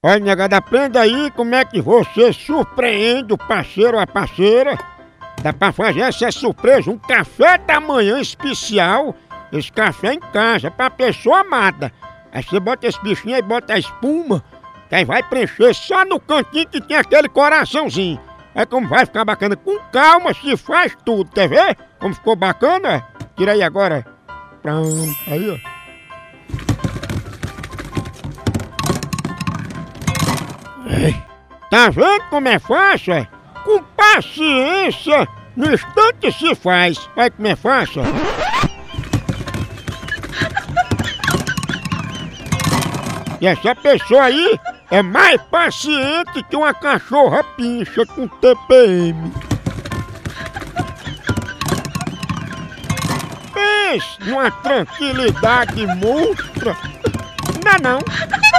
Olha, negada, aprenda aí como é que você surpreende o parceiro ou a parceira. Dá pra fazer essa surpresa, um café da manhã especial. Esse café em casa, pra pessoa amada. Aí você bota esse bichinho aí, bota a espuma, que aí vai preencher só no cantinho que tem aquele coraçãozinho. É como vai ficar bacana. Com calma se faz tudo, quer ver? Como ficou bacana? Tira aí agora. Pronto, aí ó. Tá vendo como é fácil? é? Com paciência, no instante se faz. Olha como é fácil. E essa pessoa aí é mais paciente que uma cachorra pincha com TPM. Pense numa tranquilidade monstra. Não é não.